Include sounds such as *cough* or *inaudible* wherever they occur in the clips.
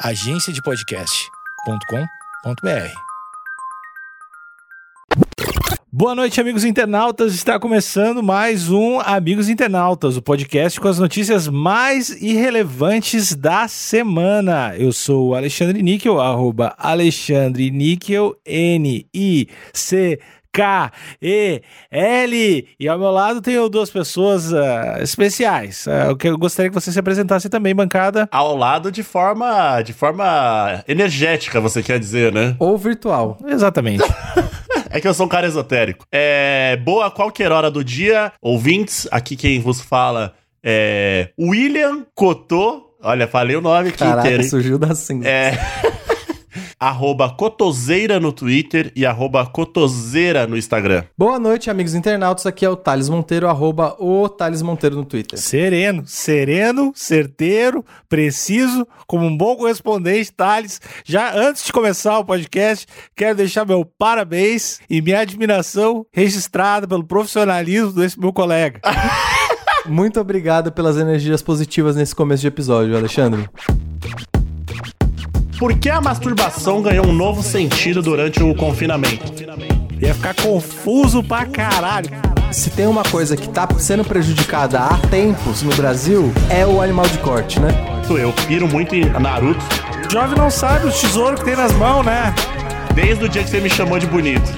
agenciadepodcast.com.br. Boa noite, amigos internautas. Está começando mais um Amigos Internautas, o podcast com as notícias mais irrelevantes da semana. Eu sou o Alexandre Níquel, arroba Alexandre Níquel, N-I-C. K-E-L. E ao meu lado tenho duas pessoas uh, especiais. Uh, que eu gostaria que você se apresentasse também, bancada. Ao lado de forma, de forma energética, você quer dizer, né? Ou virtual. Exatamente. *laughs* É que eu sou um cara esotérico. É, boa qualquer hora do dia, ouvintes. Aqui quem vos fala é William Cotô. Olha, falei o nome aqui Caraca, inteiro. hein? surgiu da cinza. É. *laughs* arroba Cotoseira no Twitter e arroba Cotoseira no Instagram. Boa noite, amigos internautas. Aqui é o Thales Monteiro, arroba o Thales Monteiro no Twitter. Sereno, sereno, certeiro, preciso, como um bom correspondente, Thales. Já antes de começar o podcast, quero deixar meu parabéns e minha admiração registrada pelo profissionalismo desse meu colega. *laughs* Muito obrigado pelas energias positivas nesse começo de episódio, Alexandre. Por que a masturbação ganhou um novo sentido durante o confinamento? Ia ficar confuso pra caralho. Se tem uma coisa que tá sendo prejudicada há tempos no Brasil, é o animal de corte, né? Eu piro muito em Naruto O jovem não sabe os tesouros que tem nas mãos, né? desde o dia que você me chamou de bonito.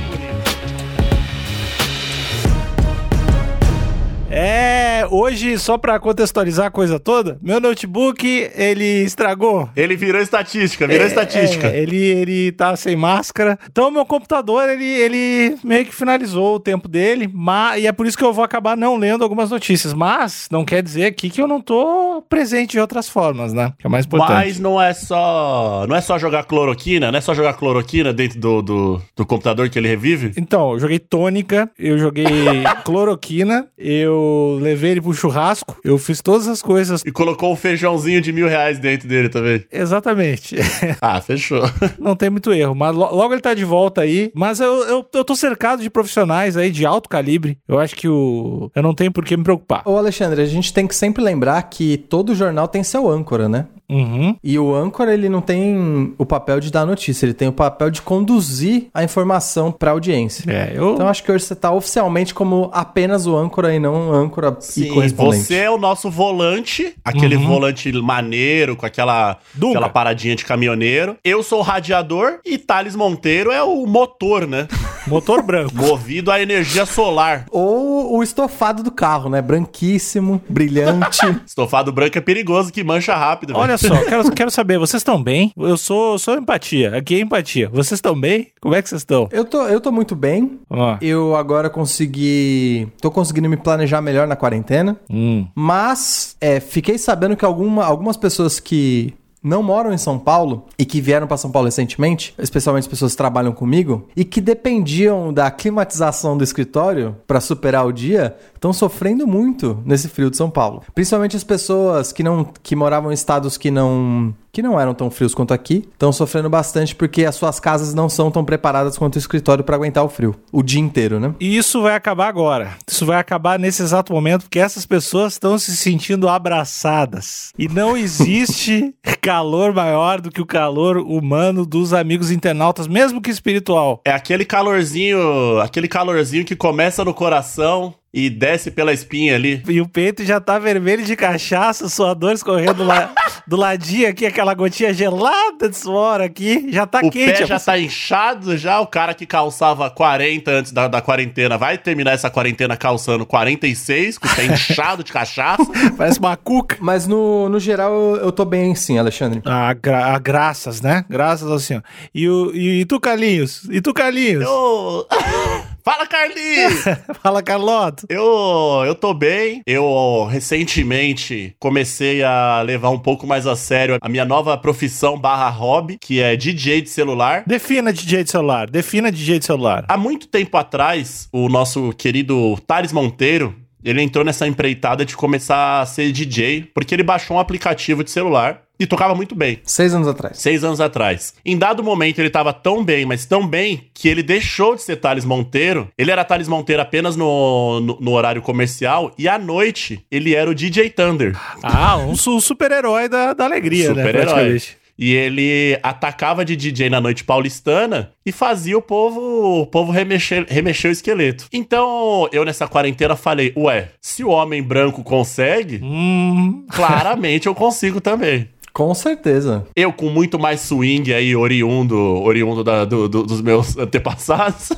Hoje, só pra contextualizar a coisa toda, meu notebook, ele estragou. Ele virou estatística, virou É, estatística. é, ele, ele tá sem máscara. Então, meu computador, ele, ele meio que finalizou o tempo dele. Mas, e é por isso que eu vou acabar não lendo algumas notícias. Mas, não quer dizer aqui que eu não tô presente de outras formas, né? Que é mais importante. Mas não é só. Não é só jogar cloroquina, não é só jogar cloroquina dentro do, do, do computador que ele revive? Então, eu joguei tônica, eu joguei *laughs* cloroquina, eu levei ele pro churrasco, eu fiz todas as coisas. E colocou um feijãozinho de mil reais dentro dele também. Exatamente. *laughs* Ah, fechou. *laughs* Não tem muito erro, mas lo- logo ele tá de volta aí. Mas eu, eu, eu tô cercado de profissionais aí de alto calibre. Eu acho que o. Eu não tenho por que me preocupar. Ô, Alexandre, a gente tem que sempre lembrar que todo jornal tem seu âncora, né? Uhum. E o âncora, ele não tem o papel de dar notícia, ele tem o papel de conduzir a informação pra audiência. É, eu. Então acho que hoje você tá oficialmente como apenas o âncora e não âncora e Sim, correspondente. você é o nosso volante, aquele Uhum. volante maneiro, com aquela, Dunga. aquela paradinha de caminhoneiro. Eu sou o radiador e Thales Monteiro é o motor, né? *laughs* Motor branco. Movido à energia solar. Ou o estofado do carro, né? Branquíssimo, brilhante. *laughs* Estofado branco é perigoso, que mancha rápido. velho. Olha só, quero, quero saber, vocês estão bem? Eu sou, eu sou empatia. Aqui é empatia. Vocês estão bem? Como é que vocês estão? eu, tô, eu tô muito bem. Ó. Eu agora consegui. tô conseguindo me planejar melhor na quarentena. Hum. Mas é, fiquei sabendo que alguma, algumas pessoas que não moram em São Paulo e que vieram para São Paulo recentemente, especialmente as pessoas que trabalham comigo, e que dependiam da climatização do escritório para superar o dia, estão sofrendo muito nesse frio de São Paulo. Principalmente as pessoas que não que moravam em estados que não que não eram tão frios quanto aqui, estão sofrendo bastante porque as suas casas não são tão preparadas quanto o escritório para aguentar o frio o dia inteiro, né? E isso vai acabar agora. Isso vai acabar nesse exato momento, porque essas pessoas estão se sentindo abraçadas. E não existe *laughs* calor maior do que o calor humano dos amigos internautas, mesmo que espiritual. É aquele calorzinho, aquele calorzinho que começa no coração e desce pela espinha ali. E o peito já tá vermelho de cachaça, suador escorrendo lá, do ladinho aqui, aquela gotinha gelada de suor aqui. Já tá o quente. pé a já pessoa- tá inchado, já o cara que calçava 40 antes da, da quarentena vai terminar essa quarentena calçando 46, com o pé inchado de cachaça. *laughs* Parece uma cuca. Mas no, no geral eu, eu tô bem sim, Alexandre. Ah, gra- ah, graças, né? Graças ao Senhor. E, o, e, e tu, Carlinhos? E tu, Carlinhos? Eu... *laughs* Fala, Carlinhos! *laughs* Fala, Carlota. Eu, eu tô bem. Eu recentemente comecei a levar um pouco mais a sério a minha nova profissão barra hobby, que é DJ de celular. Defina DJ de celular. Defina DJ de celular. Há muito tempo atrás, o nosso querido Thales Monteiro, ele entrou nessa empreitada de começar a ser DJ, porque ele baixou um aplicativo de celular e tocava muito bem. Seis anos atrás. Seis anos atrás. Em dado momento, ele tava tão bem, mas tão bem, que ele deixou de ser Thales Monteiro. Ele era Thales Monteiro apenas no, no, no horário comercial, e à noite, ele era o DJ Thunder. Ah, um su- super-herói da, da alegria, né? Super-herói. E ele atacava de DJ na noite paulistana e fazia o povo, o povo remexer, remexer o esqueleto. Então, eu nessa quarentena falei, ué, se o homem branco consegue, Hum. *laughs* claramente eu consigo também. Com certeza. Eu com muito mais swing aí, oriundo, oriundo da- do- do- dos meus *laughs* antepassados.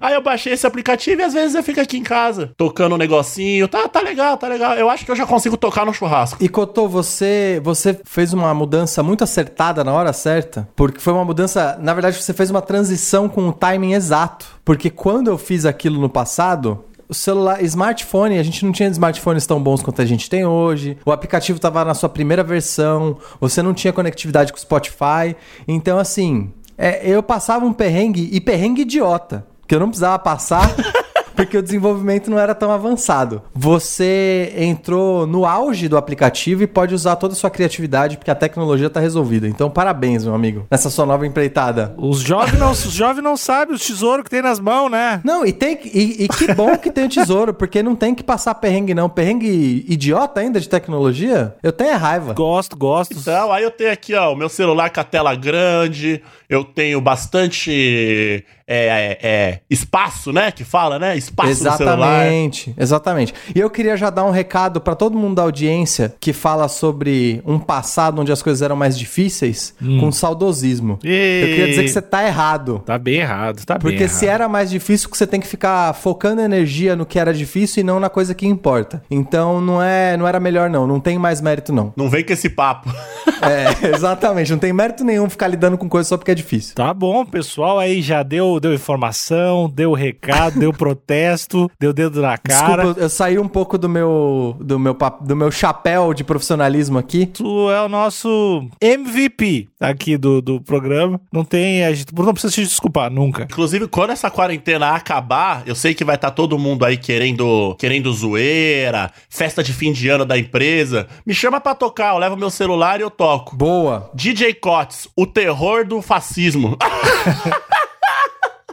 Aí eu baixei esse aplicativo e às vezes eu fico aqui em casa, tocando um negocinho. Tá, tá legal, tá legal. Eu acho que eu já consigo tocar no churrasco. E Cotô, você, você fez uma mudança muito acertada na hora certa, porque foi uma mudança, na verdade você fez uma transição com o timing exato, porque quando eu fiz aquilo no passado, o celular, smartphone, a gente não tinha smartphones tão bons quanto a gente tem hoje. O aplicativo estava na sua primeira versão, você não tinha conectividade com o Spotify. Então, assim, é, eu passava um perrengue e perrengue idiota, que eu não precisava passar. *laughs* Porque o desenvolvimento não era tão avançado. Você entrou no auge do aplicativo e pode usar toda a sua criatividade, porque a tecnologia está resolvida. Então, parabéns, meu amigo, nessa sua nova empreitada. Os jovens não, os jovens não sabem os tesouros que tem nas mãos, né? Não, e, tem, que- e, e que bom que tem o tesouro, porque não tem que passar perrengue, não. Perrengue idiota ainda de tecnologia? Eu tenho é raiva. Gosto, gosto. Então, aí eu tenho aqui, ó, o meu celular com a tela grande, eu tenho bastante é, é, é, espaço, né? Que fala, né? Espaço. Exatamente, exatamente. E eu queria já dar um recado para todo mundo da audiência que fala sobre um passado onde as coisas eram mais difíceis, com saudosismo. Eu queria dizer que você tá errado. Tá bem errado, tá bem Porque errado. se era mais difícil, você tem que ficar focando energia no que era difícil e não na coisa que importa. Então não é, não era melhor não, não tem mais mérito não. Não vem com esse papo. É, *laughs* exatamente, não tem mérito nenhum ficar lidando com coisa só porque é difícil. Tá bom, pessoal aí já deu, deu informação, deu recado, deu protesto, *laughs* deu dedo na cara. Desculpa, eu saí um pouco do meu do meu do meu chapéu de profissionalismo aqui. Tu é o nosso MVP aqui do, do programa. Não tem. A gente não precisa se desculpar nunca. Inclusive, quando essa quarentena acabar, eu sei que vai estar todo mundo aí querendo, querendo zoeira, festa de fim de ano da empresa. Me chama pra tocar, eu levo meu celular e eu toco. Boa. DJ Cotes, o terror do fascismo. *laughs*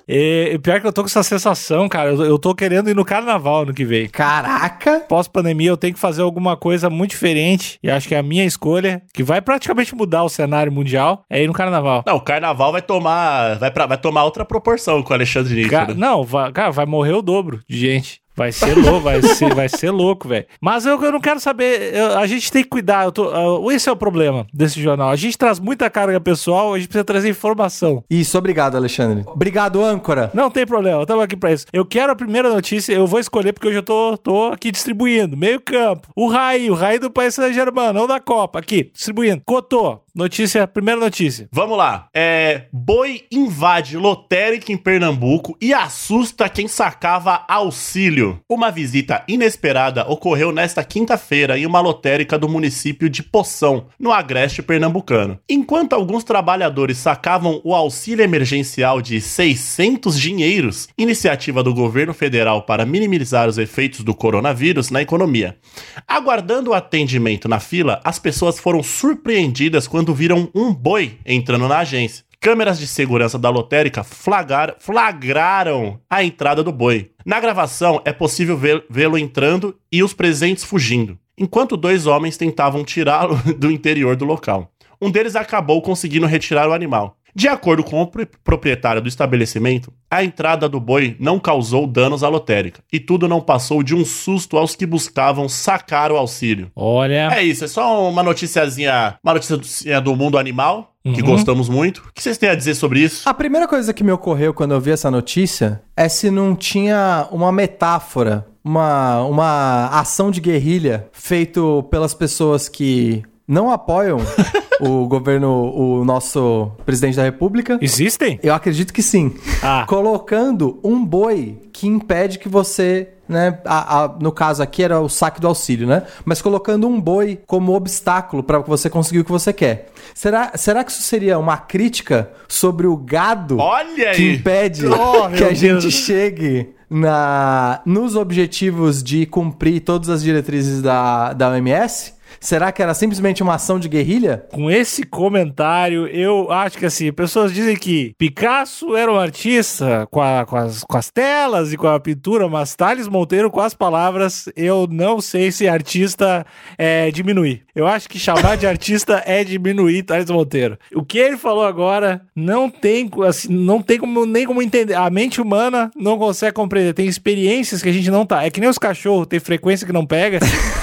E, e pior que eu tô com essa sensação, cara. Eu, eu tô querendo ir no carnaval no que vem. Caraca. Pós-pandemia, eu tenho que fazer alguma coisa muito diferente. E acho que é a minha escolha, que vai praticamente mudar o cenário mundial, é ir no carnaval. Não, o carnaval vai tomar. Vai, pra, vai tomar outra proporção com o Alexandre. Ca- né? não, vai, cara, vai morrer o dobro de gente. Vai ser louco, vai ser, vai ser louco, velho. Mas eu, eu não quero saber. eu- a gente tem que cuidar. Eu tô, esse é o problema desse jornal. A gente traz muita carga pessoal, a gente precisa trazer informação. Isso, obrigado, Alexandre. Obrigado, âncora. Não tem problema, estamos aqui pra isso. Eu quero a primeira notícia, eu vou escolher porque hoje eu tô, tô aqui distribuindo. Meio campo. O Rai, o Rai do País Saint-Germain, não da Copa. Aqui, distribuindo. Cotô, notícia, primeira notícia. Vamos lá. É, boi invade lotérica em Pernambuco e assusta quem sacava auxílio. Uma visita inesperada ocorreu nesta quinta-feira em uma lotérica do município de Poção, no agreste pernambucano. Enquanto alguns trabalhadores sacavam o auxílio emergencial de 600 dinheiros, iniciativa do governo federal para minimizar os efeitos do coronavírus na economia. Aguardando o atendimento na fila, as pessoas foram surpreendidas quando viram um boi entrando na agência. Câmeras de segurança da lotérica flagar- flagraram a entrada do boi. Na gravação, é possível vê- vê-lo entrando e os presentes fugindo, enquanto dois homens tentavam tirá-lo *laughs* do interior do local. Um deles acabou conseguindo retirar o animal. De acordo com o pro- proprietário do estabelecimento, a entrada do boi não causou danos à lotérica e tudo não passou de um susto aos que buscavam sacar o auxílio. Olha. É isso, é só uma noticiazinha, uma notícia do mundo animal, que Uhum. gostamos muito. O que vocês têm a dizer sobre isso? A primeira coisa que me ocorreu quando eu vi essa notícia é se não tinha uma metáfora, uma, uma ação de guerrilha feito pelas pessoas que não apoiam o *laughs* governo, o nosso presidente da república. Existem? Eu acredito que sim. Ah. Colocando um boi que impede que você, né? a- a- no caso aqui era o saque do auxílio, né? Mas colocando um boi como obstáculo para você conseguir o que você quer. Será, será que isso seria uma crítica sobre o gado Olha que aí! impede *laughs* Oh, que a gente Deus. chegue na, nos objetivos de cumprir todas as diretrizes da, da OMS? Será que era simplesmente uma ação de guerrilha? Com esse comentário, eu acho que assim, pessoas dizem que Picasso era um artista com, a- com as, com as telas e com a pintura, mas Thales Monteiro com as palavras, eu não sei se artista é diminuir. Eu acho que chamar de artista é diminuir Thales Monteiro. O que ele falou agora não tem, assim, não tem como, nem como entender. A mente humana não consegue compreender. Tem experiências que a gente não tá. É que nem os cachorros, tem frequência que não pega.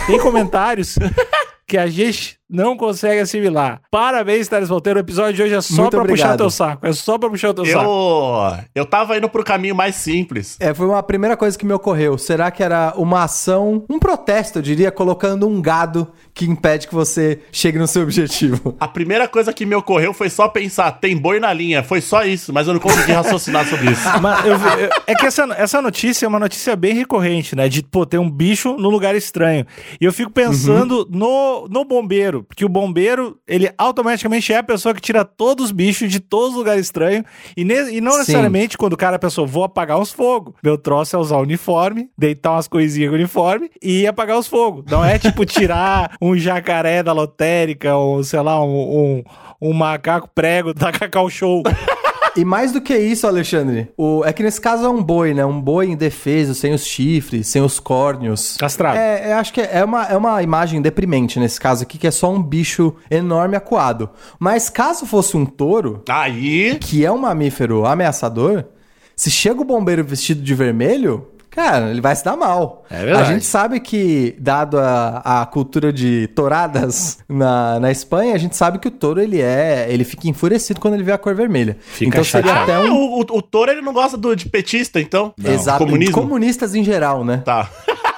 Tem comentários *laughs* que a gente não consegue assimilar. Parabéns, Thales Monteiro. O episódio de hoje é só Muito pra puxar obrigado. teu saco. É só pra puxar o teu saco. Eu, eu tava indo pro caminho mais simples. É, foi uma primeira coisa que me ocorreu. Será que era uma ação, um protesto, eu diria, colocando um gado que impede que você chegue no seu objetivo? A primeira coisa que me ocorreu foi só pensar, tem boi na linha. Foi só isso, mas eu não consegui raciocinar sobre isso. *laughs* Mas eu eu- é que essa, essa notícia é uma notícia bem recorrente, né? De, pô, ter um bicho no lugar estranho. E eu fico pensando no, no bombeiro, porque o bombeiro, ele automaticamente é a pessoa que tira todos os bichos de todos os lugares estranhos. E, e não Sim. necessariamente quando o cara pensou, vou apagar os fogos. Meu troço é usar o uniforme, deitar umas coisinhas com o uniforme e apagar os fogos. Não é tipo *laughs* tirar um jacaré da lotérica ou, sei lá, um, um, um macaco prego da Cacau Show. E mais do que isso, Alexandre, o, é que nesse caso é um boi, né? Um boi indefeso, sem os chifres, sem os córneos. Castrado. É, eu acho que é uma, é uma imagem deprimente nesse caso aqui, que é só um bicho enorme acuado. Mas caso fosse um touro, Aí, que é um mamífero ameaçador, se chega o bombeiro vestido de vermelho, cara, ele vai se dar mal. É verdade. A gente sabe que, dado a, a cultura de touradas na, na Espanha, a gente sabe que o touro, ele é. Ele fica enfurecido quando ele vê a cor vermelha. Fica então seria chateado. até ah, um. o, o, o touro ele não gosta do, de petista, então? Exato. Comunismo? Comunistas em geral, né? Tá. *laughs*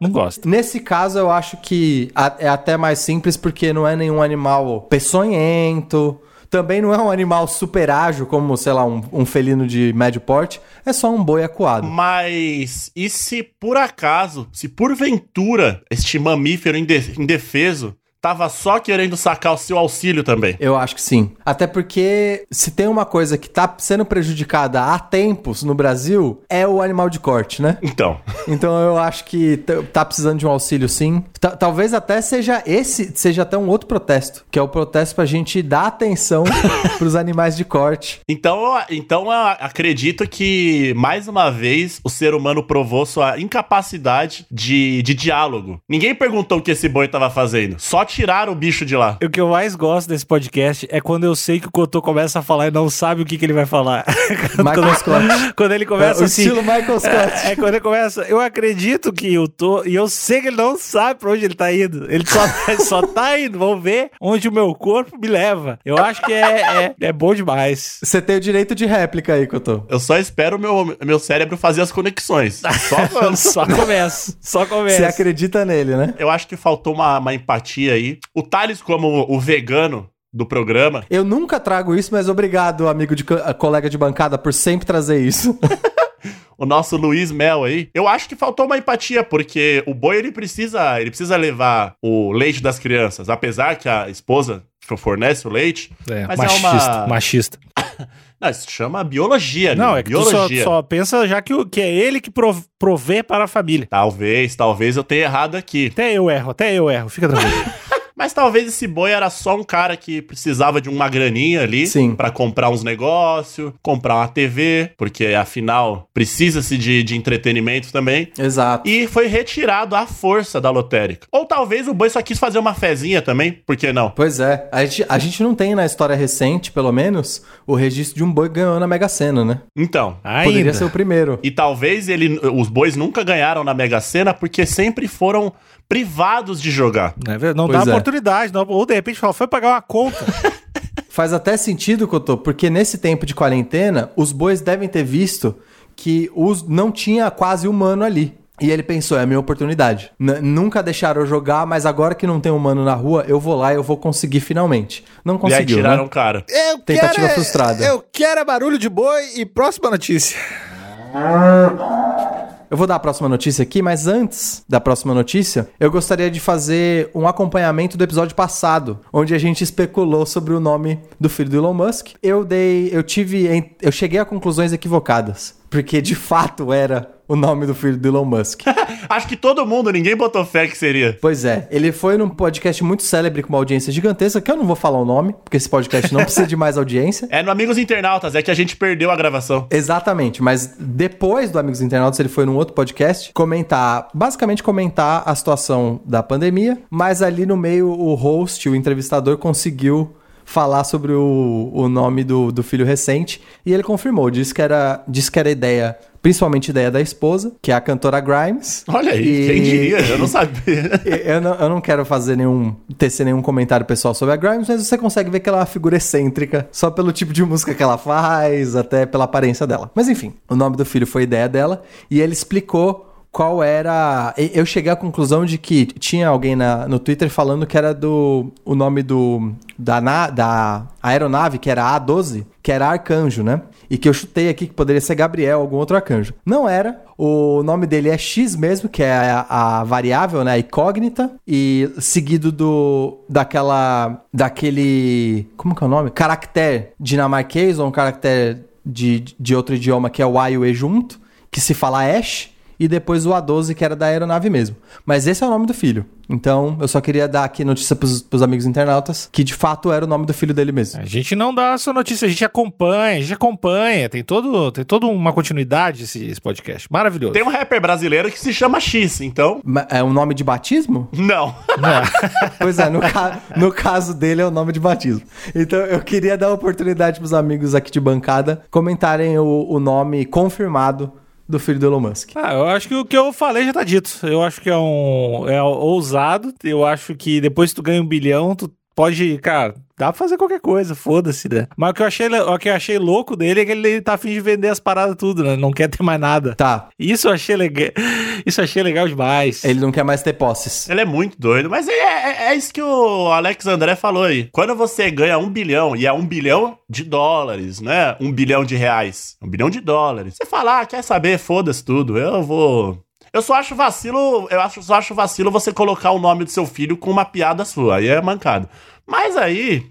Não gosto. Nesse caso, eu acho que é até mais simples porque não é nenhum animal peçonhento. Também não é um animal super ágil, como, sei lá, um, um felino de médio porte. É só um boi acuado. Mas e se por acaso, se porventura este mamífero inde- indefeso tava só querendo sacar o seu auxílio também? Eu acho que sim. Até porque se tem uma coisa que tá sendo prejudicada há tempos no Brasil, é o animal de corte, né? Então, *laughs* Então eu acho que t- tá precisando de um auxílio sim. Ta- talvez até seja esse, seja até um outro protesto, que é o protesto pra gente dar atenção *laughs* pros animais de corte. então, eu- então eu acredito que mais uma vez o ser humano provou sua incapacidade de, de diálogo. Ninguém perguntou o que esse boi tava fazendo, só tiraram o bicho de lá. O que eu mais gosto desse podcast é quando eu sei que o Cotô começa a falar e não sabe o que, que ele vai falar. *laughs* Michael Scott. quando ele começa É, o assim. estilo Michael Scott. É, é quando ele começa. Eu acredito que eu tô. E eu sei que ele não sabe pra onde ele tá indo. Ele só, *laughs* ele só tá indo. Vamos ver onde o meu corpo me leva. Eu acho que é, é, é bom demais. Você tem o direito de réplica aí, Cotô. Eu só espero o meu, meu cérebro fazer as conexões. *laughs* Só só começa. Só Você começa. acredita nele, né? Eu acho que faltou uma, uma empatia aí. O Thales, como o vegano do programa, Eu nunca trago isso, mas obrigado, amigo de co- colega de bancada, por sempre trazer isso. *laughs* o nosso Luiz Mel aí, eu acho que faltou uma empatia, porque o boi ele precisa, ele precisa levar o leite das crianças, apesar que a esposa fornece o leite. É, Mas é machista. uma- Machista. *laughs* Não, isso chama biologia, Não, amigo, é que tu só, biologia. só pensa já que, o- que é ele que prov- provê para a família. Talvez, talvez eu tenha errado aqui. Até eu erro, até eu erro. Fica tranquilo. *laughs* Mas talvez esse boi era só um cara que precisava de uma graninha ali Sim. pra comprar uns negócios, comprar uma TV, porque afinal precisa-se de, de entretenimento também. Exato. E foi retirado à força da lotérica. Ou talvez o boi só quis fazer uma fezinha também, por que não? Pois é, a gente, a gente não tem na história recente, pelo menos, o registro de um boi ganhando na Mega Sena, né? Então. Ainda. Poderia ser o primeiro. E talvez ele, os bois nunca ganharam na Mega Sena porque sempre foram privados de jogar. Não, é não Pois dá é. oportunidade. Não, ou de repente fala, foi pagar uma conta. *laughs* Faz até sentido, Cotô, porque nesse tempo de quarentena, os bois devem ter visto que os, não tinha quase humano ali. E ele pensou, é a minha oportunidade. N- nunca deixaram eu jogar, mas agora que não tem humano na rua, eu vou lá e eu vou conseguir finalmente. Não e aí conseguiu, tiraram né? o cara. Eu Tentativa quero é- frustrada. Eu quero é barulho de boi e próxima notícia. Eu vou dar a próxima notícia aqui, mas antes da próxima notícia, eu gostaria de fazer um acompanhamento do episódio passado, onde a gente especulou sobre o nome do filho do Elon Musk. Eu dei, eu tive, eu cheguei a conclusões equivocadas, porque de *laughs* fato era o nome do filho do Elon Musk. *laughs* Acho que todo mundo, ninguém botou fé que seria. Pois é, ele foi num podcast muito célebre com uma audiência gigantesca, que eu não vou falar o nome, porque esse podcast não precisa de mais audiência. É no Amigos Internautas, é que a gente perdeu a gravação. Exatamente, mas depois do Amigos Internautas, ele foi num outro podcast comentar, basicamente comentar a situação da pandemia, mas ali no meio o host, o entrevistador, conseguiu falar sobre o, o nome do, do filho recente e ele confirmou, disse que era, disse que era ideia principalmente ideia da esposa, que é a cantora Grimes. Olha aí, E- quem diria? Eu não *laughs* sabia. Eu não, eu não quero fazer nenhum, tecer nenhum comentário pessoal sobre a Grimes, mas você consegue ver que ela é uma figura excêntrica, só pelo tipo de música que ela faz, até pela aparência dela. Mas enfim, o nome do filho foi ideia dela, e ele explicou qual era. Eu cheguei à conclusão de que tinha alguém na- no Twitter falando que era do. O nome do. Da, na- da aeronave, que era a A12, que era Arcanjo, né? E que eu chutei aqui que poderia ser Gabriel, algum outro arcanjo. Não era. O nome dele é X mesmo, que é a, a variável, né? A incógnita. E seguido do. daquela. daquele. Como que é o nome? Caractere dinamarquês ou um caractere de, de outro idioma que é o A e o E junto, que se fala Ash. E depois o A12, que era da aeronave mesmo. Mas esse é o nome do filho. Então, eu só queria dar aqui notícia pros, pros amigos internautas que de fato era o nome do filho dele mesmo. A gente não dá só notícia, a gente acompanha, a gente acompanha. Tem todo, tem toda uma continuidade esse, esse podcast. Maravilhoso. Tem um rapper brasileiro que se chama X, então. Ma- É um nome de batismo? Não. *laughs* Pois é, no, ca- no caso dele é o nome de batismo. Então eu queria dar a oportunidade pros amigos aqui de bancada comentarem o, o nome confirmado do filho do Elon Musk. Ah, eu acho que o que eu falei já tá dito. Eu acho que é um. É ousado. Eu acho que depois que tu ganha um bilhão, tu pode. Cara, dá pra fazer qualquer coisa, foda-se, né? Mas o que, eu achei, o que eu achei louco dele é que ele tá afim de vender as paradas tudo, né? Não quer ter mais nada. Tá, Isso eu achei legal. *laughs* Isso eu achei legal demais. ele não quer mais ter posses. Ele é muito doido, mas é, é- é isso que o Alex André falou aí. Quando você ganha um bilhão, e é um bilhão de dólares, né? Um bilhão de reais. Um bilhão de dólares. Você fala, ah, quer saber? Foda-se tudo. Eu vou. Eu só acho vacilo, eu acho, só acho vacilo você colocar o nome do seu filho com uma piada sua. Aí é mancado. Mas aí,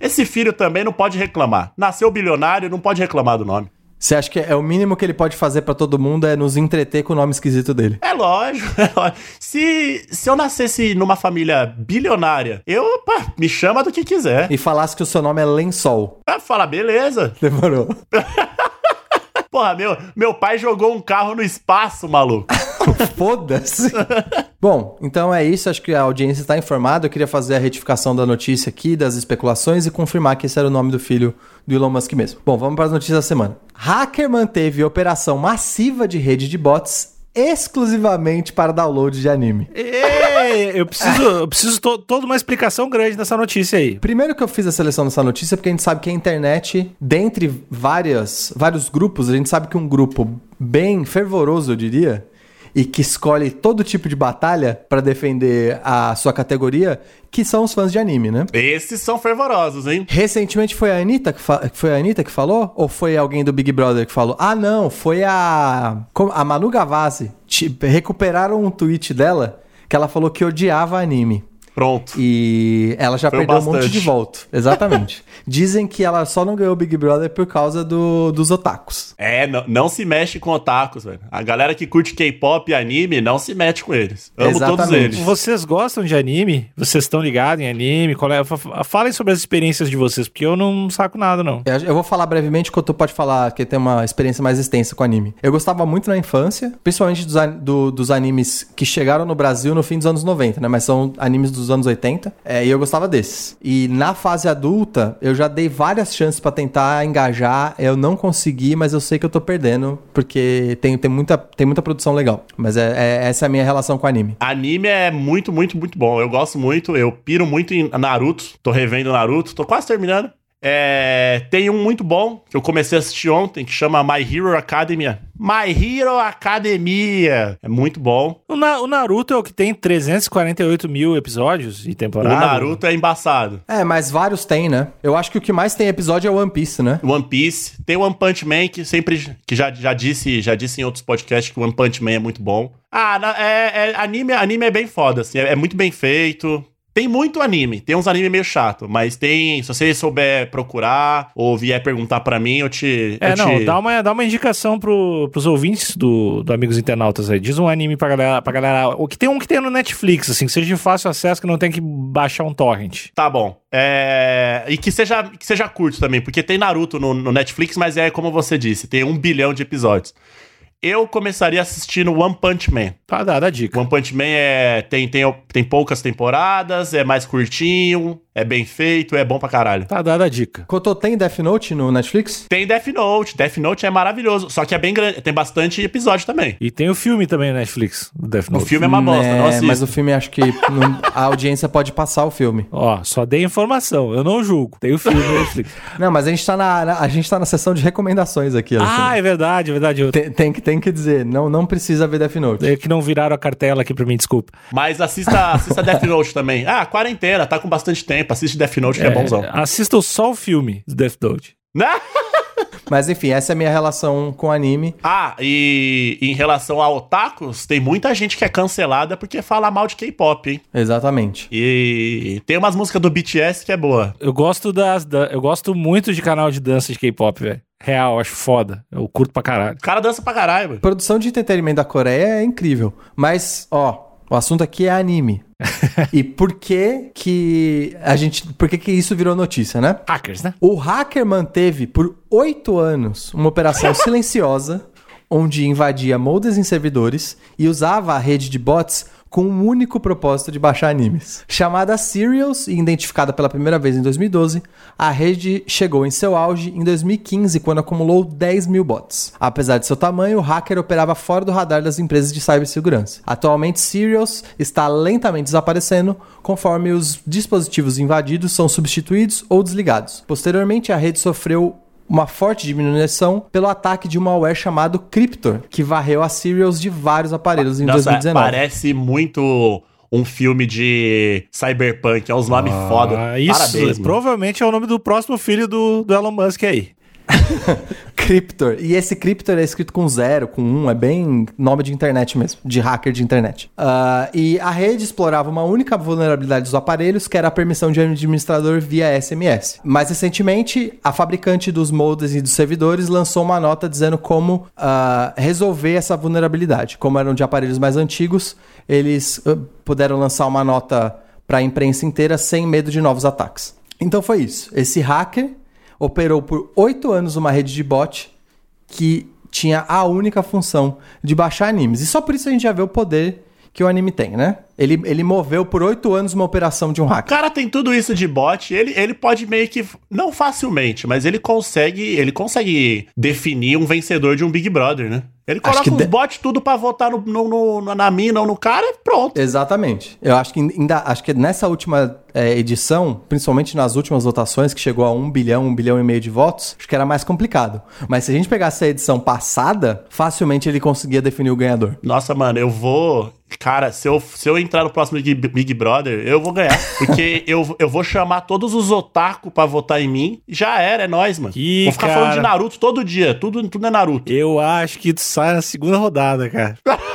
esse filho também não pode reclamar. Nasceu bilionário, não pode reclamar do nome. Você acha que é o mínimo que ele pode fazer pra todo mundo é nos entreter com o nome esquisito dele? É lógico, *laughs* é lógico. Se, se eu nascesse numa família bilionária, eu, pá, me chama do que quiser. E falasse que o seu nome é Lençol. Ah, Fala, beleza. *laughs* Demorou. Porra, meu, meu pai jogou um carro no espaço, maluco. *laughs* Foda-se. Bom, então é isso. Acho que a audiência está informada. Eu queria fazer a retificação da notícia aqui, das especulações e confirmar que esse era o nome do filho do Elon Musk mesmo. Bom, vamos para as notícias da semana. Hacker manteve operação massiva de rede de bots exclusivamente para download de anime. Ei, eu preciso, eu preciso to- toda uma explicação grande dessa notícia aí. Primeiro que eu fiz a seleção dessa notícia porque a gente sabe que a internet, dentre várias, vários grupos, a gente sabe que um grupo bem fervoroso, eu diria, e que escolhe todo tipo de batalha para defender a sua categoria, que são os fãs de anime, né? Esses são fervorosos, hein? Recentemente foi a Anitta que, foi a Anitta que falou? Ou foi alguém do Big Brother que falou? Ah, não, foi a. A Manu Gavassi. Ti- Recuperaram um tweet dela que ela falou que odiava anime. Pronto. E ela já Foi perdeu um monte bastante. de volta. Exatamente. *laughs* Dizem que ela só não ganhou o Big Brother por causa do- dos otakus. É, não, não se mexe com otakus, velho. A galera que curte K-pop e anime, não se mete com eles. Amo todos Exatamente. eles. Vocês gostam de anime? Vocês estão ligados em anime? Qual é- fa- fa- Falem sobre as experiências de vocês, porque eu não saco nada, não. Eu eu vou falar brevemente que tu pode falar que tem uma experiência mais extensa com anime. Eu gostava muito na infância, principalmente dos, an- do- dos animes que chegaram no Brasil no fim dos anos 90, né? Mas são animes dos anos 80. é, e eu gostava desses. E na fase adulta, eu já dei várias chances pra tentar engajar. Eu não consegui, mas eu sei que eu tô perdendo, porque tem, tem, muita, tem muita produção legal. Mas é, é- essa é a minha relação com anime. Anime é muito, muito, muito bom. Eu gosto muito, eu piro muito em Naruto. Tô revendo Naruto, tô quase terminando. É, tem um muito bom que eu comecei a assistir ontem que chama My Hero Academia. My Hero Academia. É muito bom. O, Na- o Naruto é o que tem 348 mil episódios de O temporada. Naruto é embaçado. É, mas vários tem, né? Eu acho que o que mais tem episódio é One Piece, né? One Piece. Tem o One Punch Man, que sempre. que já, já, disse, já disse em outros podcasts que o One Punch Man é muito bom. Ah, é, é- anime, anime é bem foda, assim. É, é muito bem feito. Tem muito anime. Tem uns anime meio chato, mas tem. Se você souber procurar ou vier perguntar pra mim, eu te. É, eu não, te... dá uma, dá uma indicação pro, pros ouvintes do, do Amigos Internautas aí. Diz um anime pra galera, pra galera. O que tem um que tem no Netflix, assim, que seja de fácil acesso, que não tem que baixar um torrent. Tá bom. É... E que seja, que seja curto também, porque tem Naruto no, no Netflix, mas é como você disse, tem um bilhão de episódios. Eu começaria assistindo One Punch Man. Tá dada a dica. One Punch Man é, tem, tem, tem poucas temporadas, é mais curtinho, é bem feito, é bom pra caralho. Tá dada a dica. Cotô, tem Death Note no Netflix? Tem Death Note, Death Note é maravilhoso, só que é bem grande, tem bastante episódio também. E tem o filme também na Netflix, do Death O Note. filme é uma bosta, não É, assisto. mas o filme acho que não- a audiência pode passar o filme. *laughs* Ó, só dei informação, eu não julgo. Tem o filme na Netflix. *laughs* Não, mas a gente tá na, na- a gente tá na sessão de recomendações aqui. Alexandre. ah, é verdade, é verdade. Eu, tem, tem que, tem que dizer, não, não precisa ver Death Note. é que não viraram a cartela aqui pra mim, desculpa. Mas assista, assista Death Note também. Ah, quarentena, tá com bastante tempo, assiste Death Note que é, bonzão. Assistam só o filme do Death Note. Né? *laughs* Mas enfim, essa é a minha relação com anime. Ah, e em relação a otakus, tem muita gente que é cancelada porque fala mal de K-pop, hein? Exatamente. E tem umas músicas do BTS que é boa. Eu gosto das. da- eu gosto muito de canal de dança de K-pop, velho. Real, acho foda. Eu curto pra caralho. O cara dança pra caralho, mano. Produção de entretenimento da Coreia é incrível. Mas, ó, o assunto aqui é anime. *laughs* e por que que a gente... Por que que isso virou notícia, né? Hackers, né? O hacker manteve por oito anos uma operação *laughs* silenciosa onde invadia moldes em servidores e usava a rede de bots com um único propósito de baixar animes. Chamada Serials e identificada pela primeira vez em 2012, a rede chegou em seu auge em 2015, quando acumulou 10 mil bots. Apesar de seu tamanho, o hacker operava fora do radar das empresas de cibersegurança. Atualmente, Serials está lentamente desaparecendo conforme os dispositivos invadidos são substituídos ou desligados. Posteriormente, a rede sofreu uma forte diminuição pelo ataque de um malware chamado Cryptor, que varreu as serials de vários aparelhos em Nossa, 2019. parece muito um filme de cyberpunk. É uns nomes foda. Ah, isso, Parabéns, provavelmente é o nome do próximo filho do, do Elon Musk aí. *laughs* Cryptor. E esse Cryptor é escrito com zero, com um, é bem nome de internet mesmo, de hacker de internet. Ah, e a rede explorava uma única vulnerabilidade dos aparelhos, que era a permissão de administrador via SMS. Mais recentemente, a fabricante dos modems e dos servidores lançou uma nota dizendo como ah, resolver essa vulnerabilidade. Como eram de aparelhos mais antigos, eles ah, puderam lançar uma nota para a imprensa inteira sem medo de novos ataques. Então foi isso. Esse hacker operou por oito anos uma rede de bot que tinha a única função de baixar animes. E só por isso a gente já vê o poder que o anime tem, né? Ele, ele moveu por oito anos uma operação de um O hacker. cara tem tudo isso de bot, ele, ele pode meio que. Não facilmente, mas ele consegue. Ele consegue definir um vencedor de um Big Brother, né? Ele Acho coloca que uns de- bots tudo pra votar no, no- no- na mina ou no cara e pronto. Exatamente. Eu acho que ainda acho que nessa última é, edição, principalmente nas últimas votações, que chegou a um bilhão, um bilhão e meio de votos, acho que era mais complicado. Mas se a gente pegasse a edição passada, facilmente ele conseguia definir o ganhador. Nossa, mano, eu vou. Cara, se eu, se eu entrar no próximo Big, Big Brother, eu vou ganhar. Porque *laughs* eu, eu vou chamar todos os otaku pra votar em mim. Já era, é nóis, mano. Ih, vou ficar cara. falando de Naruto todo dia. Tudo, tudo é Naruto. Eu acho que tu sai na segunda rodada, cara. *laughs*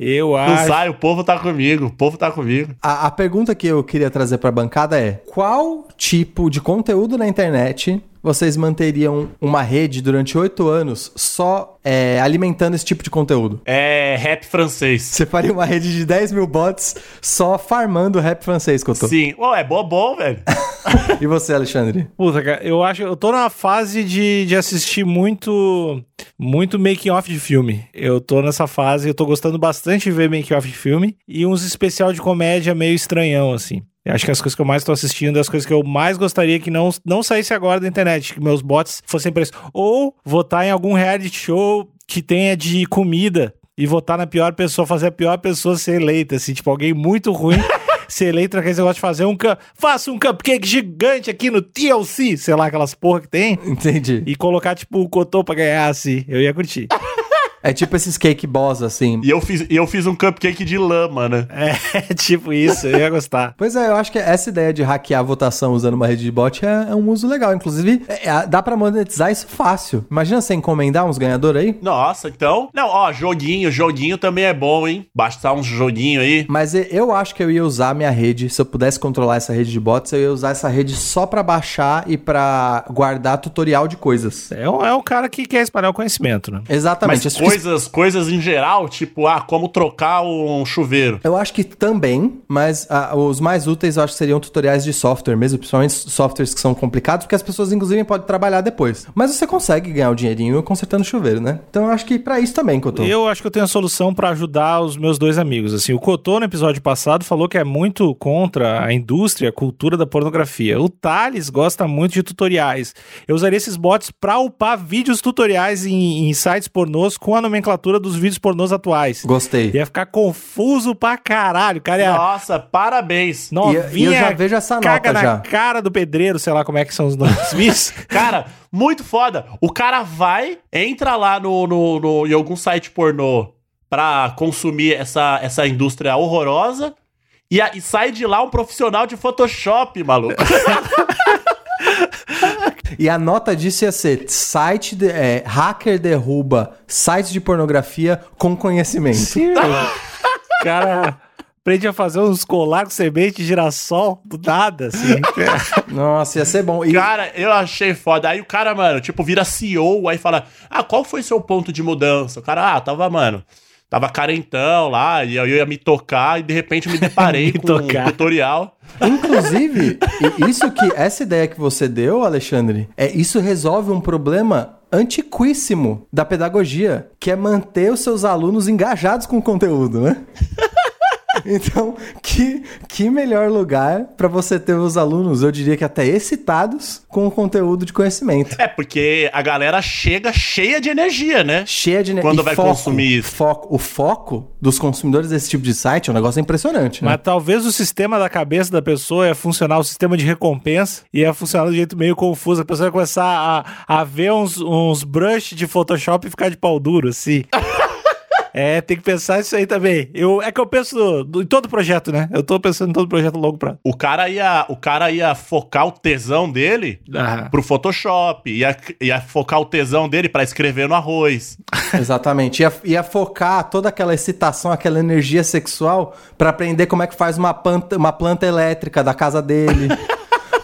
Eu Não acho. sai, o povo tá comigo. O povo tá comigo. A, a pergunta que eu queria trazer para a bancada é: qual tipo de conteúdo na internet vocês manteriam uma rede durante oito anos só é, alimentando esse tipo de conteúdo? É rap francês. Você faria uma rede de 10 mil bots só farmando rap francês, Cotô. Sim. Ô, é bobão, velho. *laughs* E você, Alexandre? Puta, cara, eu acho. Eu tô numa fase de, de assistir muito. Muito making off de filme. Eu tô nessa fase, eu tô gostando bastante de ver making off de filme. E uns especial de comédia meio estranhão, assim. Eu acho que as coisas que eu mais tô assistindo, as coisas que eu mais gostaria que não, não saísse agora da internet, que meus bots fossem preço. Ou votar em algum reality show que tenha de comida e votar na pior pessoa, fazer a pior pessoa ser eleita, assim, tipo, alguém muito ruim *laughs* ser eleita aquele negócio de fazer um cup, faça um cupcake gigante aqui no TLC, sei lá, aquelas porra que tem, Entendi. e colocar, tipo, o cotô pra ganhar, assim, eu ia curtir. É tipo esses cake boss, assim. E eu fiz, e eu fiz um cupcake de lama, né? É, *laughs* tipo isso, eu ia gostar. Pois é, eu acho que essa ideia de hackear a votação usando uma rede de bot é, é um uso legal. Inclusive, é- é- dá pra monetizar isso fácil. Imagina você encomendar uns ganhadores aí. Nossa, então. Não, ó, joguinho, joguinho também é bom, hein? Bastar uns joguinho aí. Mas eu acho que eu ia usar a minha rede, se eu pudesse controlar essa rede de bots, eu ia usar essa rede só pra baixar e pra guardar tutorial de coisas. É um, é um cara que quer espalhar o conhecimento, né? Exatamente. Mas Que- coisas, coisas em geral, tipo, ah, como trocar um chuveiro. Eu acho que também, mas ah, os mais úteis eu acho que seriam tutoriais de software mesmo, principalmente softwares que são complicados, porque as pessoas, inclusive, podem trabalhar depois. Mas você consegue ganhar o dinheirinho consertando chuveiro, né? Então eu acho que pra isso também, Cotô. Eu acho que eu tenho a solução pra ajudar os meus dois amigos. Assim, o Cotô, no episódio passado, falou que é muito contra a indústria, a cultura da pornografia. O Thales gosta muito de tutoriais. Eu usaria esses bots pra upar vídeos tutoriais em, em sites pornôs com a nomenclatura dos vídeos pornôs atuais. Gostei. Ia ficar confuso pra caralho. Cara ia Nossa, parabéns. novinha, E- eu já vejo essa caga nota na já. cara do pedreiro, sei lá como é que são os nomes vídeos. *laughs* Cara, muito foda. O cara vai, entra lá no, no, no- em algum site pornô pra consumir essa, essa indústria horrorosa e, a- e sai de lá um profissional de Photoshop, maluco. *laughs* E a nota disso ia ser site de, é, hacker derruba sites de pornografia com conhecimento. Sim, cara aprende a fazer uns colar com semente de girassol do nada, assim. *laughs* Nossa, ia ser bom. E, Cara, eu achei foda. Aí o cara, mano, tipo, vira CEO, aí fala: Ah, qual foi seu ponto de mudança? O cara, ah, tava, mano. Tava carentão lá, e eu ia me tocar, e de repente me deparei *laughs* Me com tocar. um tutorial. inclusive, *laughs* e- isso que essa ideia que você deu, Alexandre, é isso resolve um problema antiquíssimo da pedagogia, que é manter os seus alunos engajados com o conteúdo, né? Então, que, que melhor lugar para você ter os alunos, eu diria que até excitados com o conteúdo de conhecimento. É, porque a galera chega cheia de energia, né? Cheia de Quando e vai consumir isso. Foco, o foco dos consumidores desse tipo de site é um negócio impressionante, né? Mas talvez o sistema da cabeça da pessoa ia funcionar, o sistema de recompensa, ia funcionar de um jeito meio confuso. A pessoa ia começar a, a ver uns, uns brush de Photoshop e ficar de pau duro, assim. *laughs* É, tem que pensar isso aí também. Eu, é que eu penso no- no- em todo projeto, né? Eu tô pensando em todo projeto longo prazo. O cara ia, o cara ia focar o tesão dele Ah, pro Photoshop, ia, ia focar o tesão dele pra escrever no arroz. *laughs* Exatamente. Ia, ia focar toda aquela excitação, aquela energia sexual pra aprender como é que faz uma planta, uma planta elétrica da casa dele. *laughs*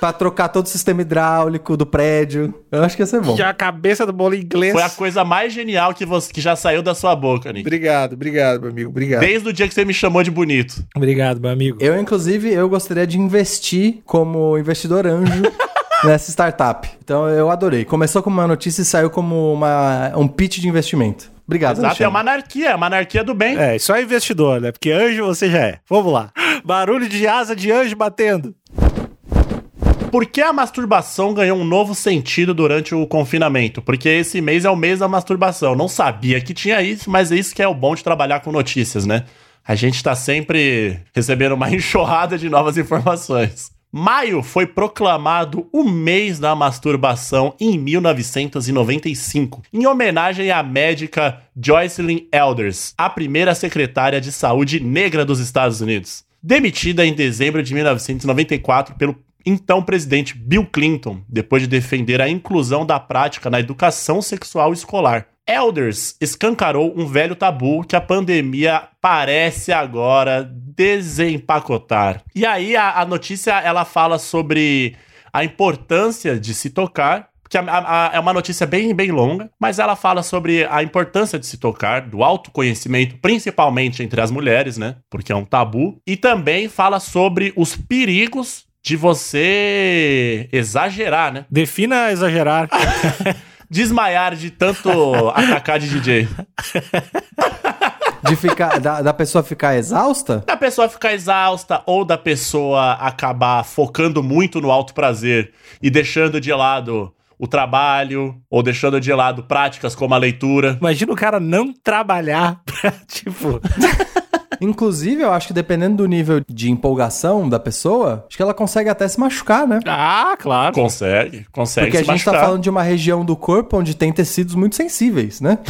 pra trocar todo o sistema hidráulico do prédio. Eu acho que ia ser bom. já a cabeça do bolo inglês. Foi a coisa mais genial que, você, que já saiu da sua boca, Nick. Obrigado, obrigado, meu amigo. Obrigado. Desde o dia que você me chamou de bonito. Obrigado, meu amigo. Eu, inclusive, eu gostaria de investir como investidor anjo *laughs* nessa startup. Então, eu adorei. Começou como uma notícia e saiu como uma, um pitch de investimento. Obrigado, Exato, é Alexandre. uma anarquia, é uma anarquia do bem. É, só investidor, né? Porque anjo você já é. Vamos lá. Barulho de asa de anjo batendo. Por que a masturbação ganhou um novo sentido durante o confinamento? Porque esse mês é o mês da masturbação. Não sabia que tinha isso, mas é isso que é o bom de trabalhar com notícias, né? A gente tá sempre recebendo uma *laughs* enxurrada de novas informações. Maio foi proclamado o mês da masturbação em 1995, em homenagem à médica Joycelyn Elders, a primeira secretária de saúde negra dos Estados Unidos. Demitida em dezembro de 1994 pelo então presidente Bill Clinton, depois de defender a inclusão da prática na educação sexual escolar. Elders escancarou um velho tabu que a pandemia parece agora desempacotar. E aí a, a notícia ela fala sobre a importância de se tocar que é uma notícia bem, bem longa, mas ela fala sobre a importância de se tocar, do autoconhecimento, principalmente entre as mulheres, né? Porque é um tabu. E também fala sobre os perigos de você exagerar, né? Defina exagerar. *laughs* Desmaiar de tanto atacar de DJ. De ficar, da, da pessoa ficar exausta? Da pessoa ficar exausta ou da pessoa acabar focando muito no alto prazer e deixando de lado o trabalho ou deixando de lado práticas como a leitura. Imagina o cara não trabalhar pra, tipo. Inclusive, eu acho que dependendo do nível de empolgação da pessoa, acho que ela consegue até se machucar, né? Ah, claro. Consegue, consegue Porque a se gente tá machucar. falando de uma região do corpo onde tem tecidos muito sensíveis, né? *laughs*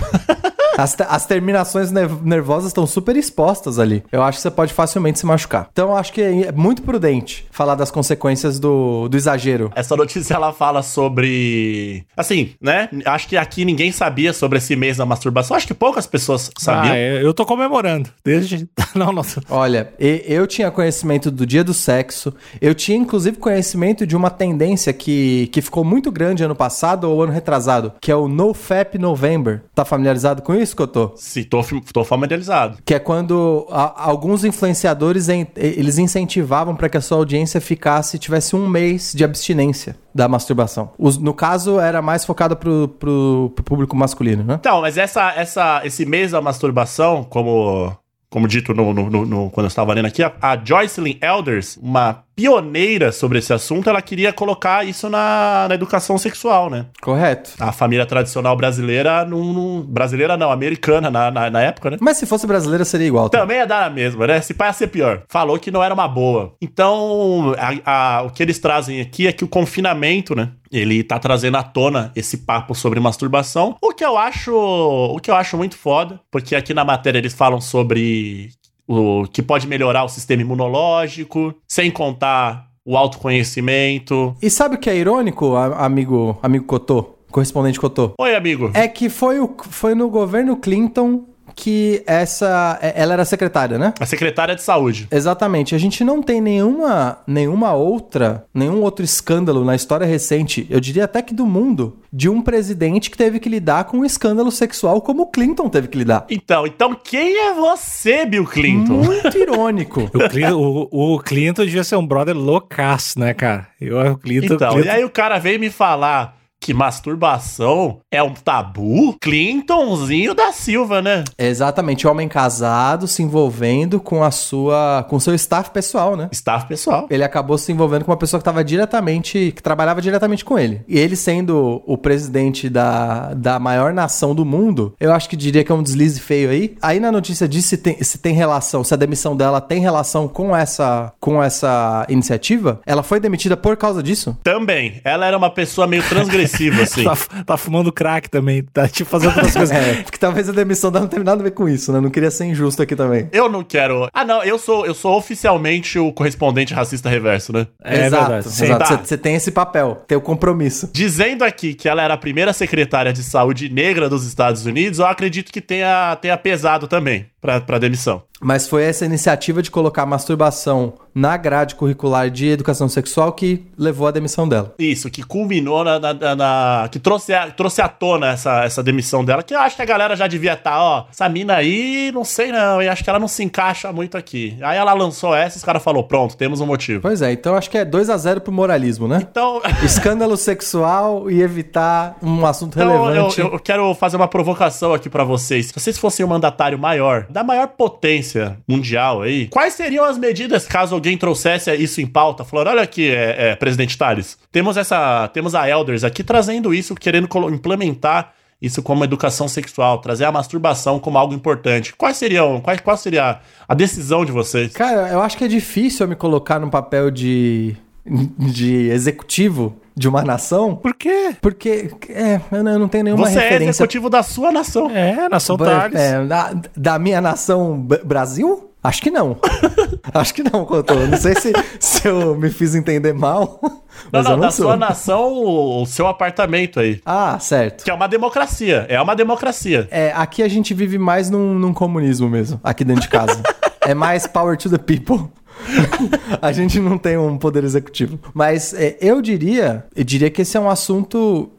As, te- as terminações ner- nervosas estão super expostas ali. Eu acho que você pode facilmente se machucar. Então eu acho que é muito prudente falar das consequências do, do exagero. Essa notícia ela fala sobre. Assim, né? Acho que aqui ninguém sabia sobre esse mês da masturbação. Acho que poucas pessoas sabiam. Ah, eu tô comemorando. Desde. *laughs* Não, não. Olha, eu tinha conhecimento do dia do sexo, eu tinha inclusive conhecimento de uma tendência que, que ficou muito grande ano passado ou ano retrasado, que é o NoFap November. Tá familiarizado com isso, Cotô? Se tô, tô familiarizado. Que é quando a- alguns influenciadores en- eles incentivavam para que a sua audiência ficasse, tivesse um mês de abstinência da masturbação. Os- no caso, era mais focado pro, pro, pro público masculino, né? Então, mas essa, essa, esse mês da masturbação, como, como dito no, no- no- no- quando eu estava lendo aqui, a, a Joycelyn Elders, uma pioneira sobre esse assunto, ela queria colocar isso na, na educação sexual, né? Correto. A família tradicional brasileira, não, não- brasileira não, americana na, na, na época, né? Mas se fosse brasileira, seria igual. tá? Também ia dar a mesma, né? Se pá ia ser pior. Falou que não era uma boa. Então, a- a- o que eles trazem aqui é que o confinamento, né? Ele tá trazendo à tona esse papo sobre masturbação. O que eu acho. O que eu acho muito foda. Porque aqui na matéria eles falam sobre o que pode melhorar o sistema imunológico, sem contar o autoconhecimento. E sabe o que é irônico, amigo, amigo Cotô? Correspondente Cotô? Oi, amigo. É que foi, o, foi no governo Clinton que essa. é- Ela era secretária, né? A secretária de saúde. Exatamente. A gente não tem nenhuma, nenhuma outra, nenhum outro escândalo na história recente, eu diria até que do mundo, de um presidente que teve que lidar com um escândalo sexual como o Clinton teve que lidar. Então, então quem é você, Bill Clinton? Muito irônico. O Clinton, o, o Clinton devia ser um brother loucaço, né, cara? Eu, o Clinton, Então, Clinton- e aí o cara veio me falar que masturbação é um tabu? Clintonzinho da Silva, né? Exatamente, homem casado se envolvendo com a sua, com seu staff pessoal, né? Staff pessoal. Ele acabou se envolvendo com uma pessoa que estava diretamente, que trabalhava diretamente com ele. E ele sendo o presidente da, da maior nação do mundo, eu acho que diria que é um deslize feio aí. Aí na notícia diz se tem, se tem relação, se a demissão dela tem relação com essa, com essa iniciativa. Ela foi demitida por causa disso? Também. Ela era uma pessoa meio transgressiva, *laughs* *laughs* assim. tá, tá fumando crack também, tá tipo fazendo outras *laughs* coisas. É, porque talvez a demissão dela não tenha nada a ver com isso, né? Não queria ser injusto aqui também. Eu não quero. Ah, não, eu sou, eu sou oficialmente o correspondente racista reverso, né? É exato, verdade. Sim. exato. Tá. Você você tem esse papel, tem o compromisso. Dizendo aqui que ela era a primeira secretária de saúde negra dos Estados Unidos, eu acredito que tenha, tenha pesado também pra, pra demissão. Mas foi essa iniciativa de colocar masturbação na grade curricular de educação sexual que levou à demissão dela. Isso, que culminou na. na- na- na- que trouxe, a, trouxe à tona essa, essa demissão dela. Que eu acho que a galera já devia estar, ó. Essa mina aí, não sei não, e acho que ela não se encaixa muito aqui. Aí ela lançou essa e os caras falaram: pronto, temos um motivo. Pois é, então acho que é 2 a 0 pro moralismo, né? Então. *laughs* Escândalo sexual e evitar um assunto Então, eu, relevante. eu quero fazer uma provocação aqui pra vocês. Se vocês fossem o mandatário maior, da maior potência mundial aí, quais seriam as medidas caso alguém trouxesse isso em pauta? Falando, olha aqui, é, é, presidente Tales, temos essa, temos a Elders aqui trazendo isso, querendo implementar isso como educação sexual, trazer a masturbação como algo importante. Quais seriam, qual, qual seria a, decisão de vocês? Cara, eu acho que é difícil eu me colocar no papel de, de executivo de uma nação, Por quê? porque é, eu não não tenho nenhuma Você é referência. executivo da sua nação. É, nação Ba- Tales. é, da, da minha nação Brasil? Acho que não. *laughs* Acho que não, Couto. Não sei se, se eu me fiz entender mal, *laughs* Não, mas não, eu não da sou. sua nação, o, o seu apartamento aí. Ah, certo. Que é uma democracia. É uma democracia. É, aqui a gente vive mais num, num comunismo mesmo, aqui dentro de casa. *laughs* é mais power to the people. *laughs* a gente não tem um poder executivo. Mas é, eu diria, eu diria que esse é um assunto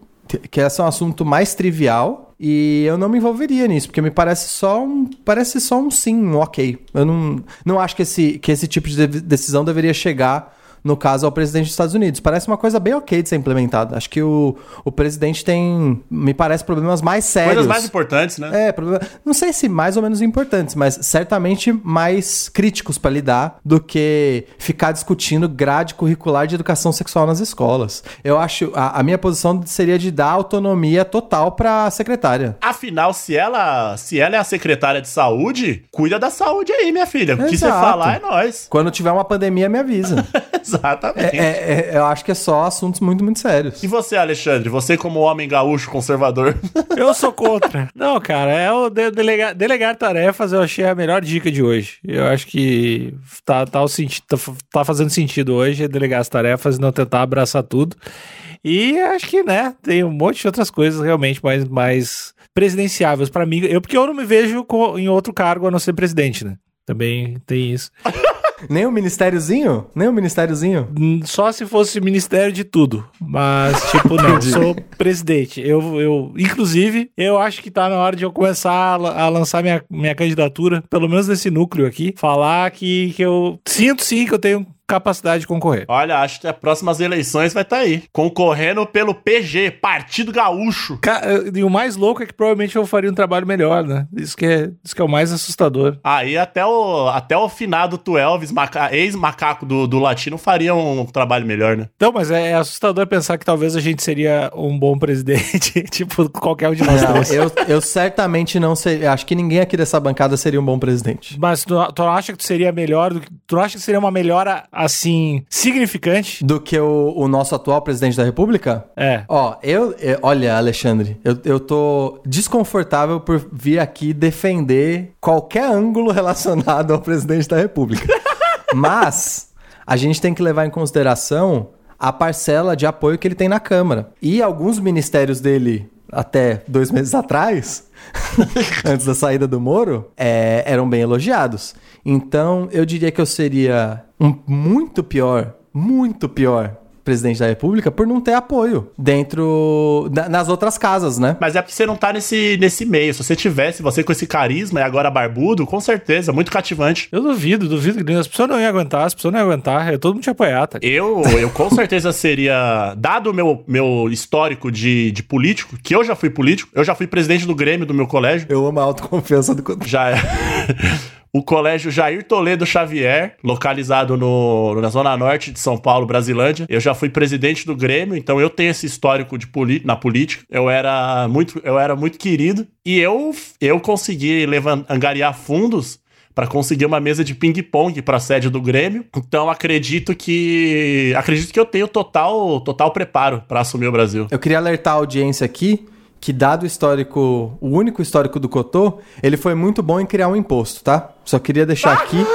que esse é um assunto mais trivial e eu não me envolveria nisso, porque me parece só um, parece só um sim, um ok. Eu não, não acho que esse, que esse tipo de de- decisão deveria chegar no caso ao presidente dos Estados Unidos. Parece uma coisa bem ok de ser implementada. Acho que o, o presidente tem, me parece, problemas mais sérios. Coisas mais importantes, né? É, problema- não sei se mais ou menos importantes, mas certamente mais críticos para lidar do que ficar discutindo grade curricular de educação sexual nas escolas. Eu acho a, a minha posição seria de dar autonomia total para a secretária. Afinal, se ela, se ela é a secretária de saúde, cuida da saúde aí, minha filha. O que você Exato. falar é nós. Quando tiver uma pandemia, me avisa. *laughs* Exatamente. É, é, eu acho que é só assuntos muito, muito sérios. E você, Alexandre? Você, como homem gaúcho conservador, *laughs* Eu sou contra. Não, cara, é o de- delega- delegar tarefas, eu achei a melhor dica de hoje. Eu acho que tá, tá, o senti tá, tá fazendo sentido hoje é delegar as tarefas e não tentar abraçar tudo. E acho que, né, tem um monte de outras coisas realmente mais, mais presidenciáveis pra mim. Eu, porque eu não me vejo co- em outro cargo a não ser presidente, né? Também tem isso. *laughs* Nem o ministériozinho? Nem o ministériozinho? Hum, Só se fosse Ministério de tudo. Mas, *laughs* tipo, não, sou presidente. Eu, eu, inclusive, eu acho que tá na hora de eu começar a, a lançar minha, minha candidatura, pelo menos nesse núcleo aqui. Falar que, que eu sinto sim que eu tenho capacidade de concorrer. olha, acho que as próximas eleições vai estar aí. Concorrendo pelo PG, Partido Gaúcho. Ca- E o mais louco é que provavelmente eu faria um trabalho melhor, né? Isso que é, isso que é o mais assustador. Aí até o, até o finado tu Elvis, maca- ex-macaco do, do latino, faria um trabalho melhor, né? Então, mas é assustador pensar que talvez a gente seria um bom presidente, *laughs* tipo, qualquer um de nós eu, eu certamente não seria. Acho que ninguém aqui dessa bancada seria um bom presidente. Mas tu, tu acha que tu seria melhor do que. Tu não acha que seria uma melhora, assim, significante? Do que o, o nosso atual presidente da República? É. Ó, eu, eu- Olha, Alexandre, eu, eu tô desconfortável por vir aqui defender qualquer ângulo relacionado ao presidente da República. *laughs* Mas a gente tem que levar em consideração a parcela de apoio que ele tem na Câmara. E alguns ministérios dele, até dois meses atrás, *laughs* antes da saída do Moro, é, eram bem elogiados. Então, eu diria que eu seria um muito pior, muito pior presidente da República por não ter apoio dentro da- nas outras casas, né? Mas é porque você não tá nesse, nesse meio. Se você tivesse, você com esse carisma e agora barbudo, com certeza, muito cativante. Eu duvido, duvido que as pessoas não iam aguentar, as pessoas não iam aguentar, eu todo mundo te apoiar, tá? Eu, eu com certeza seria, dado o meu, meu histórico de, de político, que eu já fui político, eu já fui presidente do Grêmio do meu colégio, Eu amo a autoconfiança do já é. O colégio Jair Toledo Xavier, localizado no, na zona norte de São Paulo, Brasilândia. Eu já fui presidente do Grêmio, então eu tenho esse histórico de na política. Eu era muito, eu era muito querido e eu, eu consegui angariar fundos para conseguir uma mesa de ping-pong para a sede do Grêmio. Então acredito que acredito que eu tenho total total preparo para assumir o Brasil. Eu queria alertar a audiência aqui que, dado o histórico, o único histórico do Cotô, ele foi muito bom em criar um imposto, tá? Só queria deixar aqui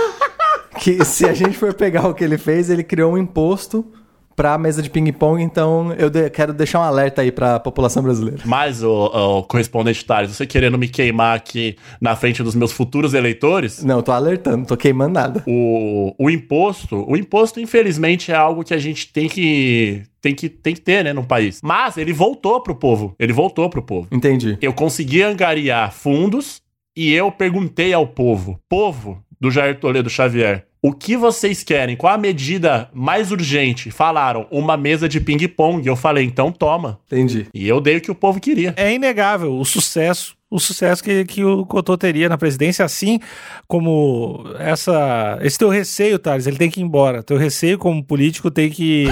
que se a gente for pegar o que ele fez, ele criou um imposto pra mesa de ping-pong, então eu de- quero deixar um alerta aí pra população brasileira. Mas, o, o correspondente Thales, você querendo me queimar aqui na frente dos meus futuros eleitores, Não, eu tô alertando, não tô queimando nada. o, o imposto, o imposto, infelizmente, é algo que a gente tem que, tem que, tem que ter, né, no país. Mas ele voltou pro povo. Ele voltou pro povo. Entendi. Eu consegui angariar fundos e eu perguntei ao povo, povo do Jair Toledo Xavier, o que vocês querem? Qual a medida mais urgente? Falaram, uma mesa de ping-pong. Eu falei, então toma. Entendi. E eu dei o que o povo queria. É inegável o sucesso, o sucesso que, que o Cotô teria na presidência, assim como essa, esse teu receio, Thales, ele tem que ir embora. Teu receio como político tem que.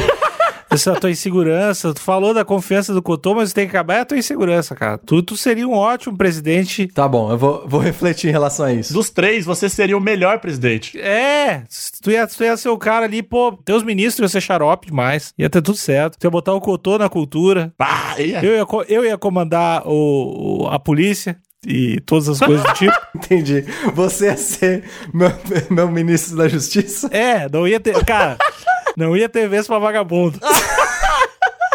Essa tua insegurança, tu falou da confiança do Cotô, mas tem que acabar é a tua insegurança, cara. Tu, tu seria um ótimo presidente. Tá bom, eu vou, vou refletir em relação a isso. Dos três, você seria o melhor presidente. É, tu ia, tu ia ser o cara ali, pô, teus ministros iam ser xarope demais. Ia ter tudo certo. Tu ia botar o Cotô na cultura. Ah, ia. Eu ia, eu ia comandar o, o- a polícia e todas as coisas do tipo. *laughs* Entendi. Você ia ser meu, meu ministro da Justiça? É, não ia ter. Cara, não ia ter vez pra vagabundo. *laughs*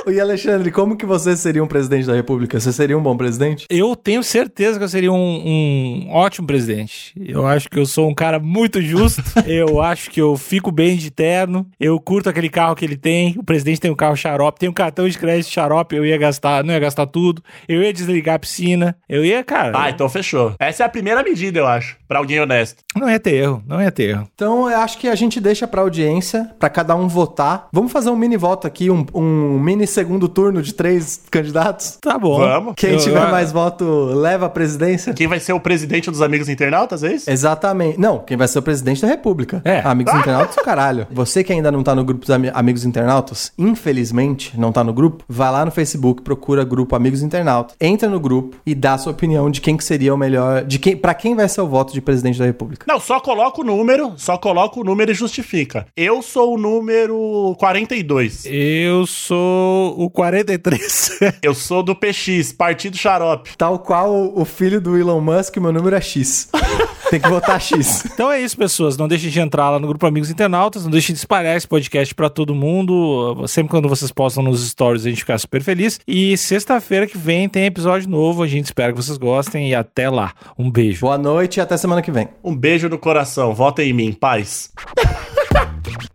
E Alexandre, como que você seria um presidente da República? Você seria um bom presidente? Eu tenho certeza que eu seria um, um ótimo presidente. Eu acho que eu sou um cara muito justo. *laughs* eu acho que eu fico bem de terno. Eu curto aquele carro que ele tem. O presidente tem um carro xarope, tem um cartão de crédito xarope. Eu ia gastar, não ia gastar tudo. Eu ia desligar a piscina. Eu ia, cara. Ah, então fechou. Essa é a primeira medida, eu acho, pra alguém honesto. Não ia ter erro, não ia ter erro. Então, eu acho que a gente deixa pra audiência, pra cada um votar. Vamos fazer um mini voto aqui, um, um mini segundo turno de três candidatos? Tá bom. Vamos. Quem Eu- tiver eu- mais voto leva a presidência? Quem vai ser o presidente dos amigos internautas, é isso? Exatamente. Não, quem vai ser o presidente da República. É. Amigos internautas, caralho. Você que ainda não tá no grupo dos ami- Amigos Internautas, infelizmente não tá no grupo, vai lá no Facebook, procura grupo Amigos Internautas, entra no grupo e dá a sua opinião de quem que seria o melhor, de quem, para quem vai ser o voto de presidente da República. Não, só coloca o número, só coloca o número e justifica. Eu sou o número 42. Eu sou o 43. *laughs* Eu sou do PX, Partido Xarope. Tal qual o filho do Elon Musk, meu número é X. *laughs* Tem que votar X. Então é isso, pessoas. Não deixem de entrar lá no grupo Amigos Internautas. Não deixem de espalhar esse podcast pra todo mundo. Sempre quando vocês postam nos stories, a gente fica super feliz. E sexta-feira que vem tem episódio novo. A gente espera que vocês gostem. E até lá. Um beijo. Boa noite e até semana que vem. Um beijo no coração, votem em mim, paz. *laughs*